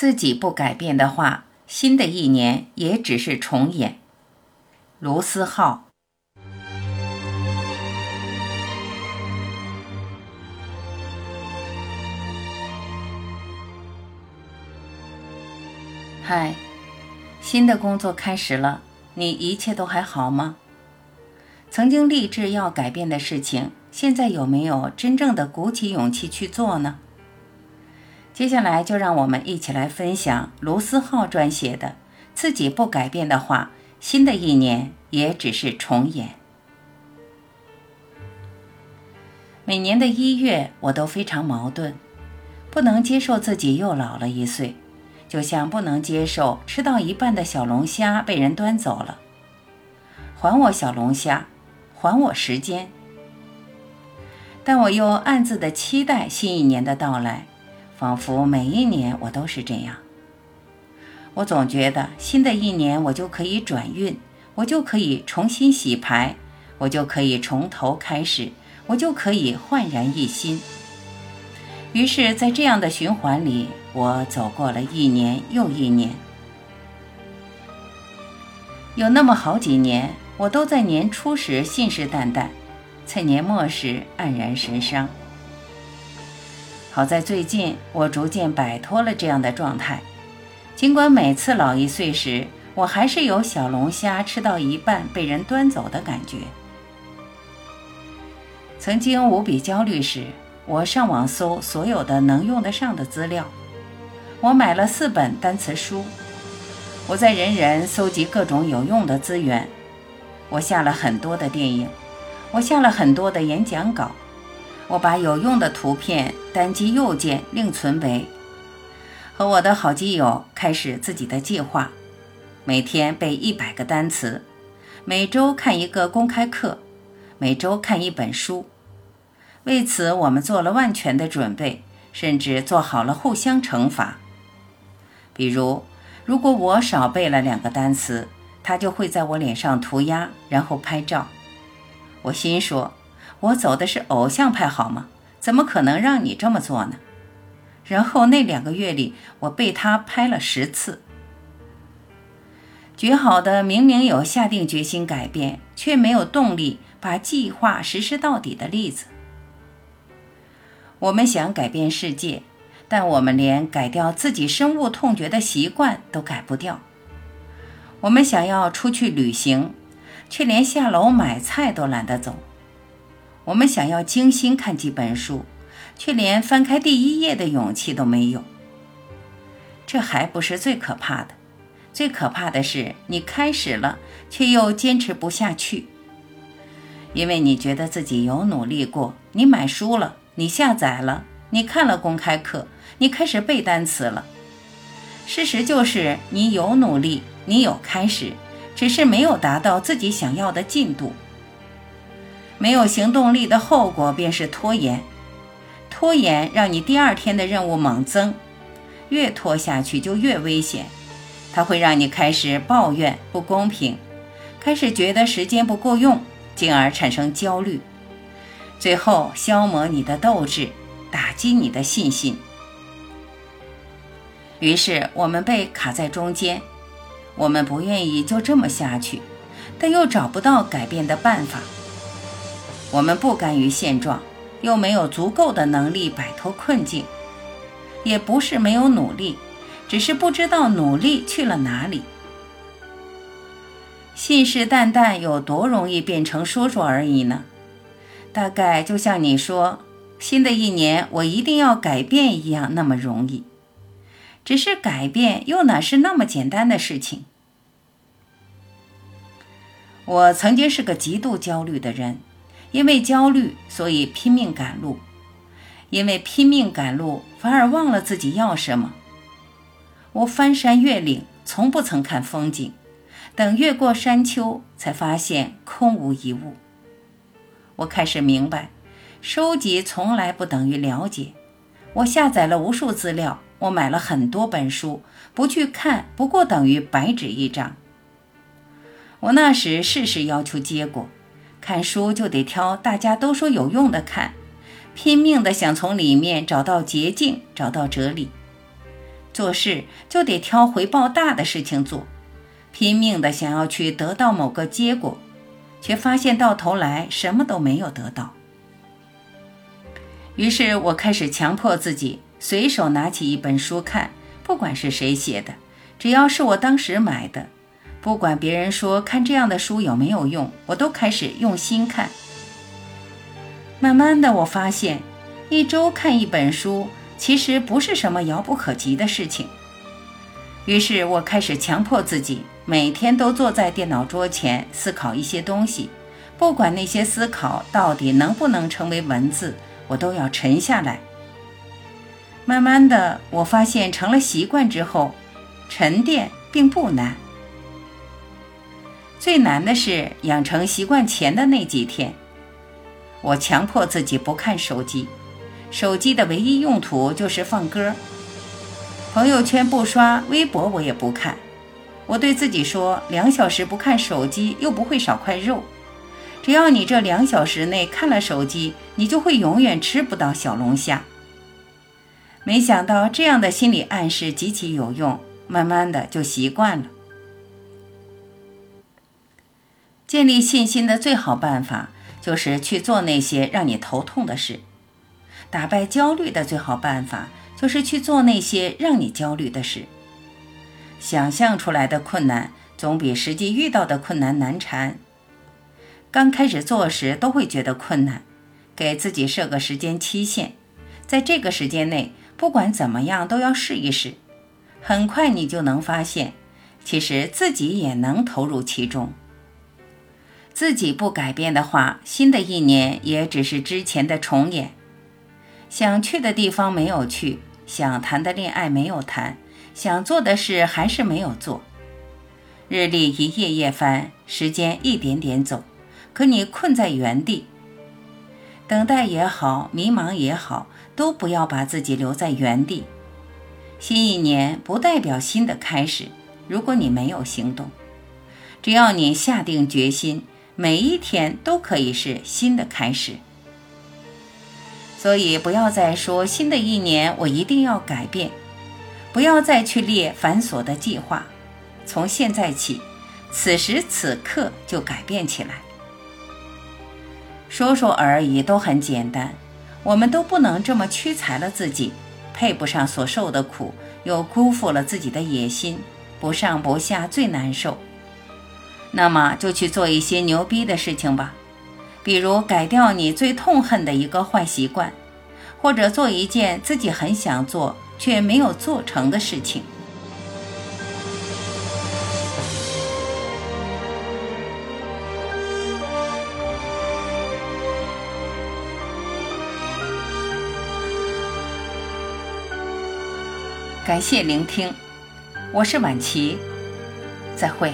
自己不改变的话，新的一年也只是重演。卢思浩。嗨，新的工作开始了，你一切都还好吗？曾经立志要改变的事情，现在有没有真正的鼓起勇气去做呢？接下来就让我们一起来分享卢思浩撰写的：“自己不改变的话，新的一年也只是重演。”每年的一月，我都非常矛盾，不能接受自己又老了一岁。就像不能接受吃到一半的小龙虾被人端走了，还我小龙虾，还我时间。但我又暗自的期待新一年的到来，仿佛每一年我都是这样。我总觉得新的一年我就可以转运，我就可以重新洗牌，我就可以从头开始，我就可以焕然一新。于是，在这样的循环里，我走过了一年又一年。有那么好几年，我都在年初时信誓旦旦，在年末时黯然神伤。好在最近，我逐渐摆脱了这样的状态。尽管每次老一岁时，我还是有小龙虾吃到一半被人端走的感觉。曾经无比焦虑时。我上网搜所有的能用得上的资料，我买了四本单词书，我在人人搜集各种有用的资源，我下了很多的电影，我下了很多的演讲稿，我把有用的图片单击右键另存为，和我的好基友开始自己的计划，每天背一百个单词，每周看一个公开课，每周看一本书。为此，我们做了万全的准备，甚至做好了互相惩罚。比如，如果我少背了两个单词，他就会在我脸上涂鸦，然后拍照。我心说：“我走的是偶像派，好吗？怎么可能让你这么做呢？”然后那两个月里，我被他拍了十次。绝好的，明明有下定决心改变，却没有动力把计划实施到底的例子。我们想改变世界，但我们连改掉自己深恶痛绝的习惯都改不掉。我们想要出去旅行，却连下楼买菜都懒得走。我们想要精心看几本书，却连翻开第一页的勇气都没有。这还不是最可怕的，最可怕的是你开始了，却又坚持不下去，因为你觉得自己有努力过，你买书了。你下载了，你看了公开课，你开始背单词了。事实就是你有努力，你有开始，只是没有达到自己想要的进度。没有行动力的后果便是拖延，拖延让你第二天的任务猛增，越拖下去就越危险。它会让你开始抱怨不公平，开始觉得时间不够用，进而产生焦虑。最后消磨你的斗志，打击你的信心。于是我们被卡在中间，我们不愿意就这么下去，但又找不到改变的办法。我们不甘于现状，又没有足够的能力摆脱困境。也不是没有努力，只是不知道努力去了哪里。信誓旦旦有多容易变成说说而已呢？大概就像你说，新的一年我一定要改变一样那么容易，只是改变又哪是那么简单的事情？我曾经是个极度焦虑的人，因为焦虑，所以拼命赶路；因为拼命赶路，反而忘了自己要什么。我翻山越岭，从不曾看风景，等越过山丘，才发现空无一物。我开始明白，收集从来不等于了解。我下载了无数资料，我买了很多本书，不去看，不过等于白纸一张。我那时事事要求结果，看书就得挑大家都说有用的看，拼命的想从里面找到捷径，找到哲理。做事就得挑回报大的事情做，拼命的想要去得到某个结果，却发现到头来什么都没有得到。于是我开始强迫自己随手拿起一本书看，不管是谁写的，只要是我当时买的，不管别人说看这样的书有没有用，我都开始用心看。慢慢的，我发现一周看一本书其实不是什么遥不可及的事情。于是我开始强迫自己每天都坐在电脑桌前思考一些东西，不管那些思考到底能不能成为文字。我都要沉下来。慢慢的，我发现成了习惯之后，沉淀并不难。最难的是养成习惯前的那几天，我强迫自己不看手机，手机的唯一用途就是放歌。朋友圈不刷，微博我也不看。我对自己说，两小时不看手机又不会少块肉。只要你这两小时内看了手机，你就会永远吃不到小龙虾。没想到这样的心理暗示极其有用，慢慢的就习惯了。建立信心的最好办法就是去做那些让你头痛的事。打败焦虑的最好办法就是去做那些让你焦虑的事。想象出来的困难总比实际遇到的困难难缠。刚开始做时都会觉得困难，给自己设个时间期限，在这个时间内，不管怎么样都要试一试。很快你就能发现，其实自己也能投入其中。自己不改变的话，新的一年也只是之前的重演。想去的地方没有去，想谈的恋爱没有谈，想做的事还是没有做。日历一页页翻，时间一点点走。可你困在原地，等待也好，迷茫也好，都不要把自己留在原地。新一年不代表新的开始。如果你没有行动，只要你下定决心，每一天都可以是新的开始。所以不要再说新的一年我一定要改变，不要再去列繁琐的计划。从现在起，此时此刻就改变起来。说说而已，都很简单。我们都不能这么屈才了自己，配不上所受的苦，又辜负了自己的野心，不上不下最难受。那么就去做一些牛逼的事情吧，比如改掉你最痛恨的一个坏习惯，或者做一件自己很想做却没有做成的事情。感谢聆听，我是晚琪，再会。